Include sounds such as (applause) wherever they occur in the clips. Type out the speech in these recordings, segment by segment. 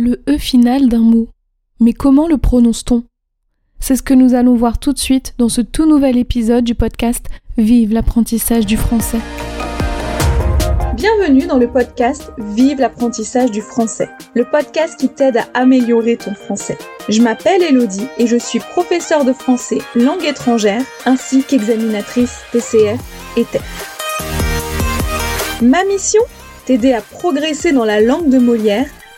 le E final d'un mot. Mais comment le prononce-t-on? C'est ce que nous allons voir tout de suite dans ce tout nouvel épisode du podcast Vive l'apprentissage du français. Bienvenue dans le podcast Vive l'apprentissage du français, le podcast qui t'aide à améliorer ton français. Je m'appelle Elodie et je suis professeure de français langue étrangère ainsi qu'examinatrice TCF et TEF. Ma mission? T'aider à progresser dans la langue de Molière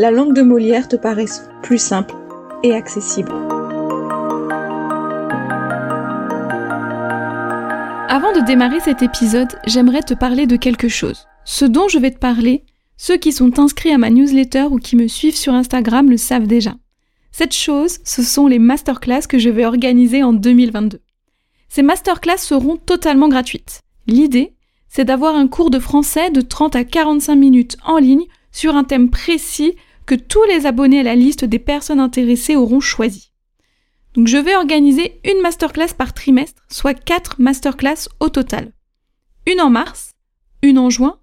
la langue de Molière te paraisse plus simple et accessible. Avant de démarrer cet épisode, j'aimerais te parler de quelque chose. Ce dont je vais te parler, ceux qui sont inscrits à ma newsletter ou qui me suivent sur Instagram le savent déjà. Cette chose, ce sont les masterclass que je vais organiser en 2022. Ces masterclass seront totalement gratuites. L'idée, c'est d'avoir un cours de français de 30 à 45 minutes en ligne sur un thème précis que tous les abonnés à la liste des personnes intéressées auront choisi. Donc je vais organiser une masterclass par trimestre, soit 4 masterclass au total. Une en mars, une en juin,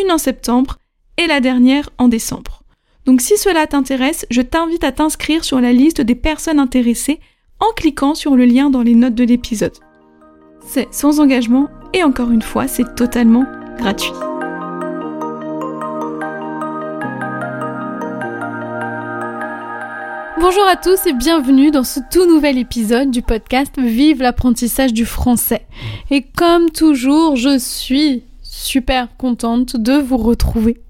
une en septembre et la dernière en décembre. Donc si cela t'intéresse, je t'invite à t'inscrire sur la liste des personnes intéressées en cliquant sur le lien dans les notes de l'épisode. C'est sans engagement et encore une fois, c'est totalement gratuit. Bonjour à tous et bienvenue dans ce tout nouvel épisode du podcast Vive l'apprentissage du français. Et comme toujours, je suis super contente de vous retrouver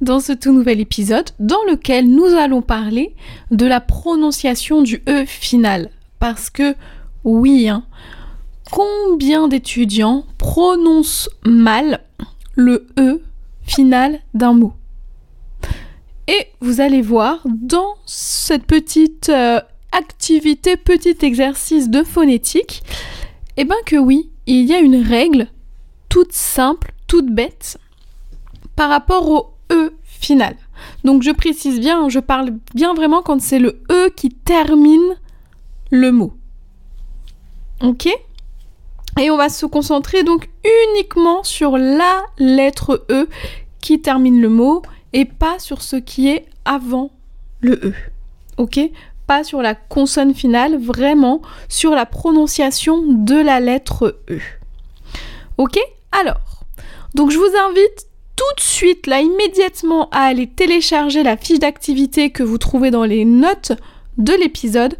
dans ce tout nouvel épisode dans lequel nous allons parler de la prononciation du E final. Parce que oui, hein, combien d'étudiants prononcent mal le E final d'un mot? Et vous allez voir dans cette petite euh, activité, petit exercice de phonétique, eh bien que oui, il y a une règle toute simple, toute bête, par rapport au E final. Donc je précise bien, je parle bien vraiment quand c'est le E qui termine le mot. Ok? Et on va se concentrer donc uniquement sur la lettre E qui termine le mot et pas sur ce qui est avant le E. Ok? Pas sur la consonne finale, vraiment sur la prononciation de la lettre E. Ok? Alors, donc je vous invite tout de suite, là, immédiatement, à aller télécharger la fiche d'activité que vous trouvez dans les notes de l'épisode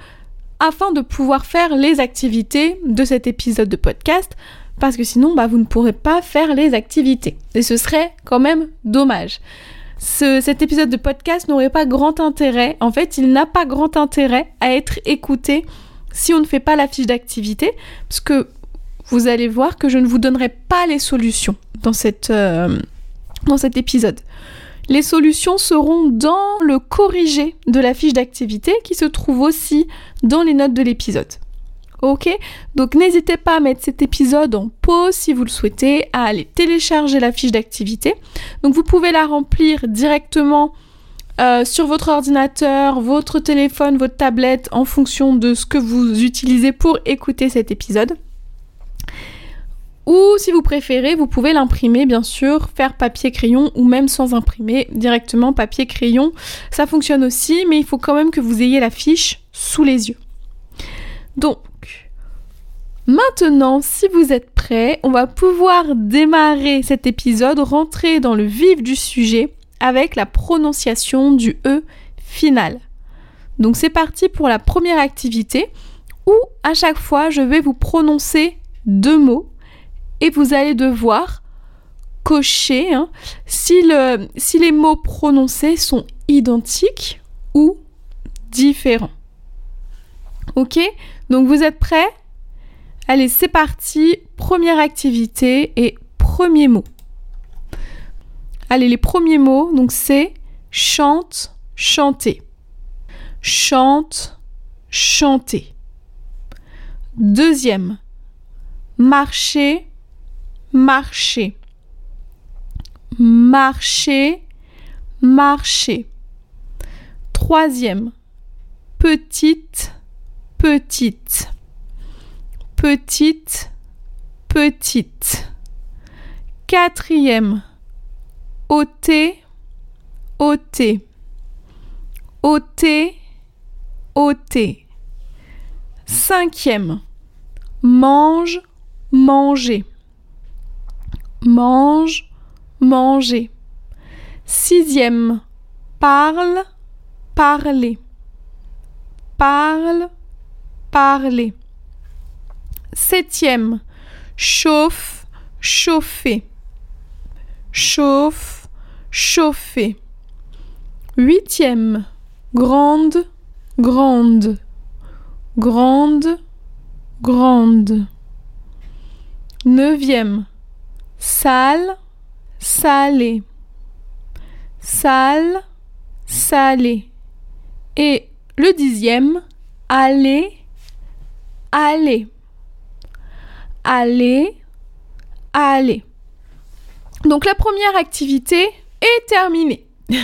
afin de pouvoir faire les activités de cet épisode de podcast parce que sinon bah, vous ne pourrez pas faire les activités et ce serait quand même dommage cet épisode de podcast n'aurait pas grand intérêt. En fait, il n'a pas grand intérêt à être écouté si on ne fait pas la fiche d'activité, parce que vous allez voir que je ne vous donnerai pas les solutions dans, euh, dans cet épisode. Les solutions seront dans le corrigé de la fiche d'activité qui se trouve aussi dans les notes de l'épisode. Ok Donc n'hésitez pas à mettre cet épisode en pause si vous le souhaitez, à aller télécharger la fiche d'activité. Donc vous pouvez la remplir directement euh, sur votre ordinateur, votre téléphone, votre tablette, en fonction de ce que vous utilisez pour écouter cet épisode. Ou si vous préférez, vous pouvez l'imprimer bien sûr, faire papier-crayon ou même sans imprimer, directement papier-crayon. Ça fonctionne aussi, mais il faut quand même que vous ayez la fiche sous les yeux. Donc, Maintenant, si vous êtes prêts, on va pouvoir démarrer cet épisode, rentrer dans le vif du sujet avec la prononciation du E final. Donc c'est parti pour la première activité où à chaque fois je vais vous prononcer deux mots et vous allez devoir cocher hein, si, si les mots prononcés sont identiques ou différents. Ok? Donc vous êtes prêts? Allez, c'est parti. Première activité et premier mot. Allez, les premiers mots, donc c'est chante, chanter. chante, chanter. Deuxième, marcher, marcher. Marcher, marcher. Troisième, petite, petite. Petite, petite. Quatrième, ôter, ôter. ôter, ôter. Cinquième, mange, manger. Mange, manger. Sixième, parle, parler. Parle, parler. Septième, chauffe, chauffer. Chauffe, chauffer. Huitième, grande, grande. Grande, grande. Neuvième, sale, salé. Sale, salé. Et le dixième, aller, aller. Aller, aller. Donc la première activité est terminée. (laughs)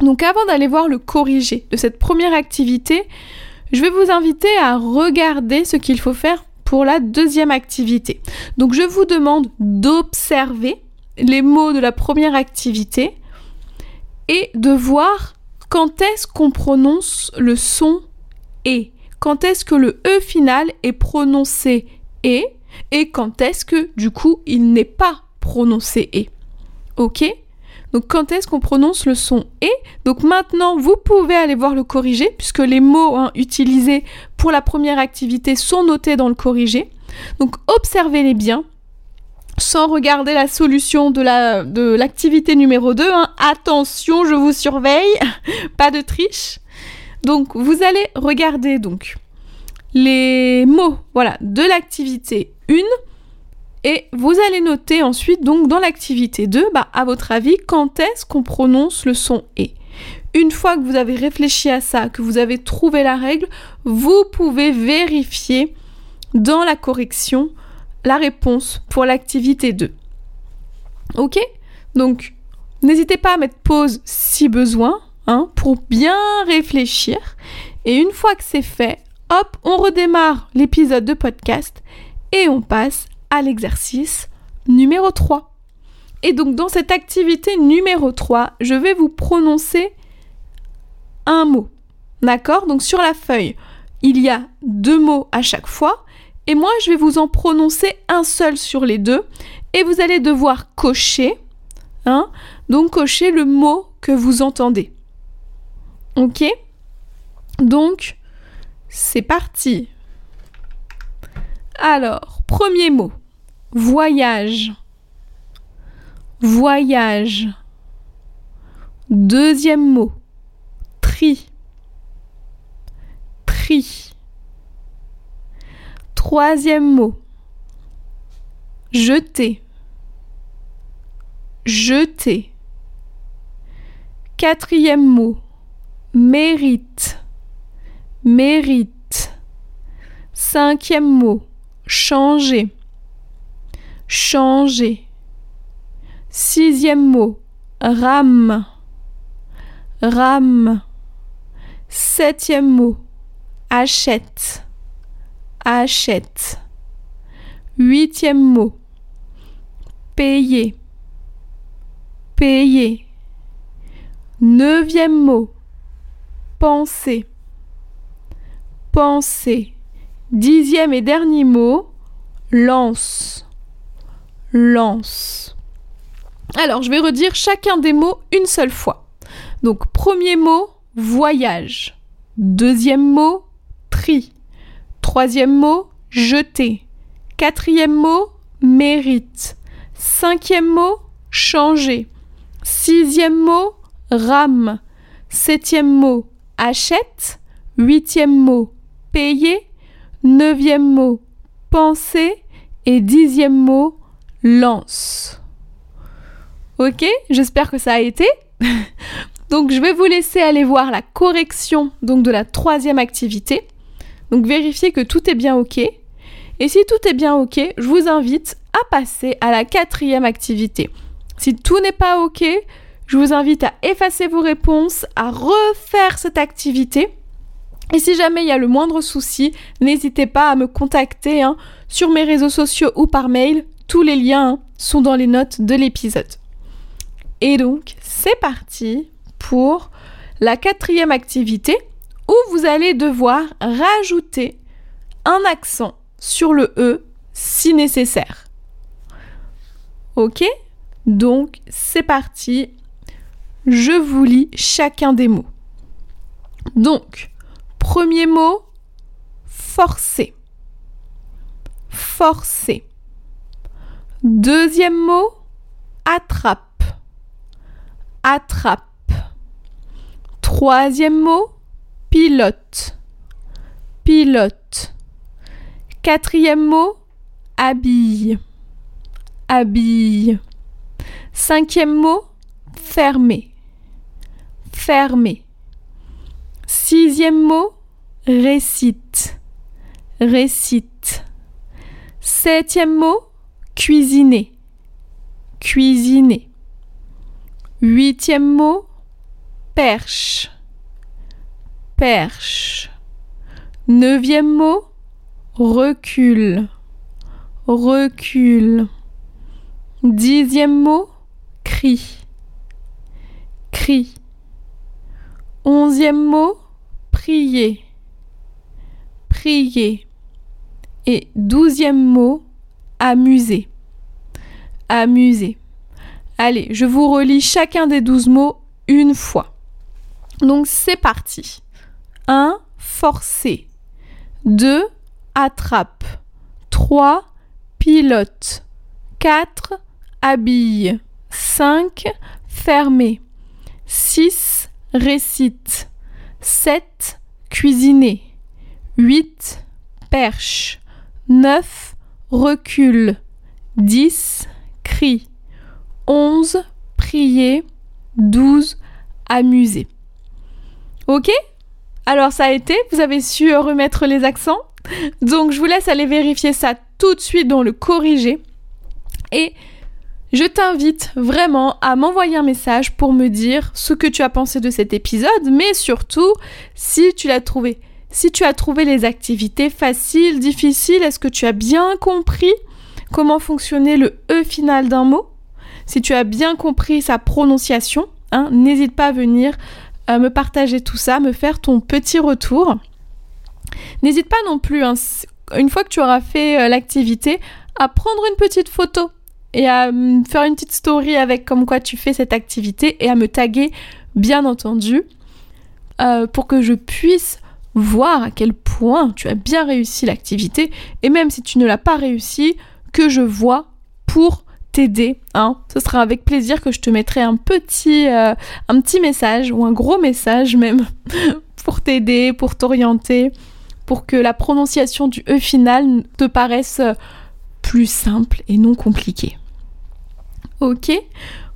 Donc avant d'aller voir le corrigé de cette première activité, je vais vous inviter à regarder ce qu'il faut faire pour la deuxième activité. Donc je vous demande d'observer les mots de la première activité et de voir quand est-ce qu'on prononce le son et. Quand est-ce que le e final est prononcé et et quand est-ce que du coup il n'est pas prononcé et. Ok? Donc quand est-ce qu'on prononce le son et Donc maintenant, vous pouvez aller voir le corrigé, puisque les mots hein, utilisés pour la première activité sont notés dans le corrigé. Donc observez-les bien, sans regarder la solution de l'activité numéro 2. Hein. Attention, je vous surveille, (laughs) pas de triche. Donc vous allez regarder donc les mots voilà, de l'activité 1 et vous allez noter ensuite, donc dans l'activité 2, bah, à votre avis, quand est-ce qu'on prononce le son et Une fois que vous avez réfléchi à ça, que vous avez trouvé la règle, vous pouvez vérifier dans la correction la réponse pour l'activité 2. Ok? Donc, n'hésitez pas à mettre pause si besoin, hein, pour bien réfléchir. Et une fois que c'est fait, hop, on redémarre l'épisode de podcast et on passe à l'exercice numéro 3. Et donc dans cette activité numéro 3, je vais vous prononcer un mot. D'accord? Donc sur la feuille, il y a deux mots à chaque fois. Et moi, je vais vous en prononcer un seul sur les deux. Et vous allez devoir cocher. Hein? Donc cocher le mot que vous entendez. Ok Donc, c'est parti. Alors, premier mot. Voyage. Voyage. Deuxième mot. Tri. Tri. Troisième mot. Jeter. Jeter. Quatrième mot. Mérite. Mérite. Cinquième mot changer, changer. Sixième mot, rame, rame. Septième mot, achète, achète. Huitième mot, payer, payer. Neuvième mot, penser, penser. Dixième et dernier mot, lance. Lance. Alors, je vais redire chacun des mots une seule fois. Donc, premier mot, voyage. Deuxième mot, tri. Troisième mot, jeter. Quatrième mot, mérite. Cinquième mot, changer. Sixième mot, rame. Septième mot, achète. Huitième mot, payer. Neuvième mot, penser. Et dixième mot, lance. Ok J'espère que ça a été. (laughs) Donc je vais vous laisser aller voir la correction donc de la troisième activité. Donc vérifiez que tout est bien OK. Et si tout est bien OK, je vous invite à passer à la quatrième activité. Si tout n'est pas OK, je vous invite à effacer vos réponses, à refaire cette activité. Et si jamais il y a le moindre souci, n'hésitez pas à me contacter hein, sur mes réseaux sociaux ou par mail. Tous les liens hein, sont dans les notes de l'épisode. Et donc, c'est parti pour la quatrième activité où vous allez devoir rajouter un accent sur le E si nécessaire. Ok? Donc, c'est parti. Je vous lis chacun des mots. Donc, premier mot, forcer. Forcer. Deuxième mot, attrape. Attrape. Troisième mot, pilote. Pilote. Quatrième mot, habille. Habille. Cinquième mot, fermer. Fermer. Sixième mot, récite. Récite. Septième mot, cuisiner. Cuisiner. Huitième mot, perche. Perche. Neuvième mot, recul. Recul. Dixième mot, cri. Cri. Onzième mot, prier. Prier. Et douzième mot, amuser. Amuser. Allez, je vous relis chacun des douze mots une fois. Donc c'est parti. 1. Forcer. 2. Attrape. 3. Pilote. 4. Habille. 5. Fermer. 6. Récite. 7. Cuisiner. 8. Perche. 9. Recule. 10. Crie. 11. Prier. 12. Amuser. Ok? Alors ça a été, vous avez su remettre les accents? Donc je vous laisse aller vérifier ça tout de suite dans le corriger. Et je t'invite vraiment à m'envoyer un message pour me dire ce que tu as pensé de cet épisode, mais surtout si tu l'as trouvé. Si tu as trouvé les activités faciles, difficiles, est-ce que tu as bien compris comment fonctionnait le E final d'un mot? Si tu as bien compris sa prononciation, hein, n'hésite pas à venir euh, me partager tout ça, me faire ton petit retour. N'hésite pas non plus, hein, une fois que tu auras fait euh, l'activité, à prendre une petite photo et à faire une petite story avec comme quoi tu fais cette activité et à me taguer, bien entendu, euh, pour que je puisse voir à quel point tu as bien réussi l'activité et même si tu ne l'as pas réussi, que je vois pour t'aider. Hein. Ce sera avec plaisir que je te mettrai un petit, euh, un petit message ou un gros message même (laughs) pour t'aider, pour t'orienter, pour que la prononciation du E final te paraisse plus simple et non compliqué. Ok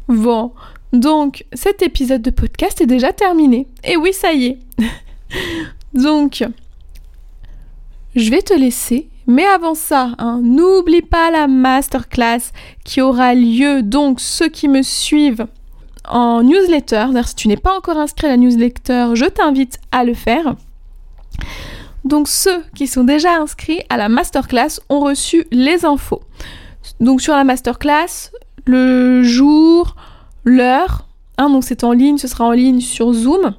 Bon, donc cet épisode de podcast est déjà terminé. Et oui, ça y est. (laughs) donc, je vais te laisser mais avant ça, hein, n'oublie pas la masterclass qui aura lieu. Donc, ceux qui me suivent en newsletter, si tu n'es pas encore inscrit à la newsletter, je t'invite à le faire. Donc, ceux qui sont déjà inscrits à la masterclass ont reçu les infos. Donc, sur la masterclass, le jour, l'heure, hein, donc c'est en ligne, ce sera en ligne sur Zoom.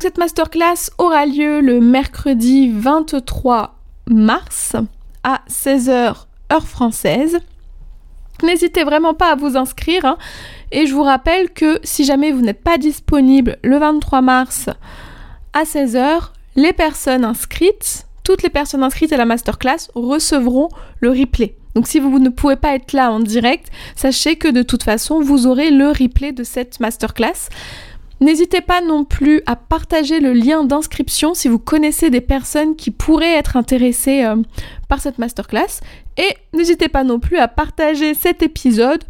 Cette masterclass aura lieu le mercredi 23 mars à 16h heure française. N'hésitez vraiment pas à vous inscrire. Hein. Et je vous rappelle que si jamais vous n'êtes pas disponible le 23 mars à 16h, les personnes inscrites, toutes les personnes inscrites à la masterclass recevront le replay. Donc si vous ne pouvez pas être là en direct, sachez que de toute façon, vous aurez le replay de cette masterclass. N'hésitez pas non plus à partager le lien d'inscription si vous connaissez des personnes qui pourraient être intéressées euh, par cette masterclass. Et n'hésitez pas non plus à partager cet épisode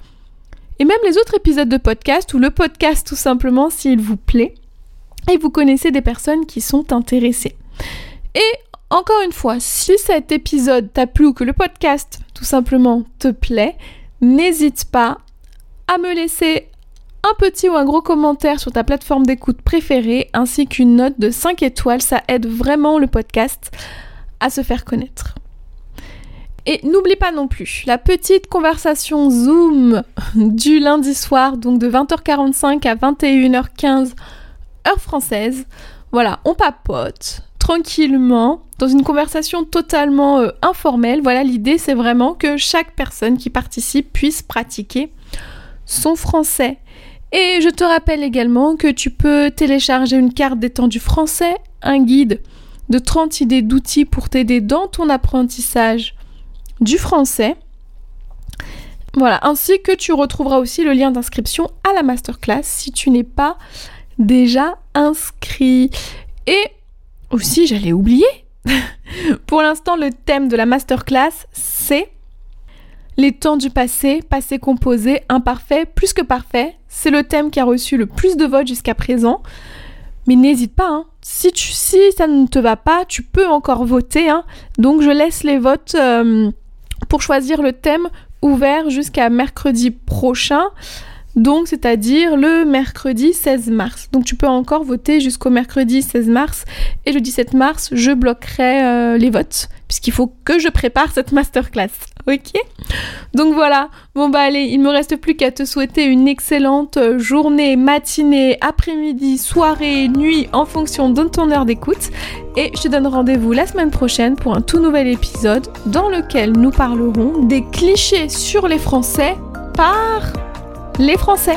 et même les autres épisodes de podcast ou le podcast tout simplement s'il vous plaît et vous connaissez des personnes qui sont intéressées. Et encore une fois, si cet épisode t'a plu ou que le podcast tout simplement te plaît, n'hésite pas à me laisser un petit ou un gros commentaire sur ta plateforme d'écoute préférée ainsi qu'une note de 5 étoiles, ça aide vraiment le podcast à se faire connaître. Et n'oublie pas non plus la petite conversation Zoom du lundi soir, donc de 20h45 à 21h15 heure française. Voilà, on papote tranquillement dans une conversation totalement euh, informelle. Voilà, l'idée c'est vraiment que chaque personne qui participe puisse pratiquer son français. Et je te rappelle également que tu peux télécharger une carte du français, un guide de 30 idées d'outils pour t'aider dans ton apprentissage du français. Voilà, ainsi que tu retrouveras aussi le lien d'inscription à la masterclass si tu n'es pas déjà inscrit. Et aussi, j'allais oublier, (laughs) pour l'instant, le thème de la masterclass, c'est les temps du passé, passé composé, imparfait, plus que parfait. C'est le thème qui a reçu le plus de votes jusqu'à présent. Mais n'hésite pas, hein. si, ça ne te va pas, tu peux encore voter. Hein. Donc je laisse les votes euh, pour choisir le thème ouvert jusqu'à mercredi prochain donc c'est-à-dire le mercredi 16 mars. Donc tu peux encore voter jusqu'au mercredi 16 mars et le 17 mars, je bloquerai euh, les votes puisqu'il faut que je prépare cette masterclass. (laughs) OK? Donc voilà. Bon bah allez, il me reste plus qu'à te souhaiter une excellente journée, matinée, après-midi, soirée, nuit en fonction de ton heure d'écoute et je te donne rendez-vous la semaine prochaine pour un tout nouvel épisode dans lequel nous parlerons des clichés sur les Français par les Français.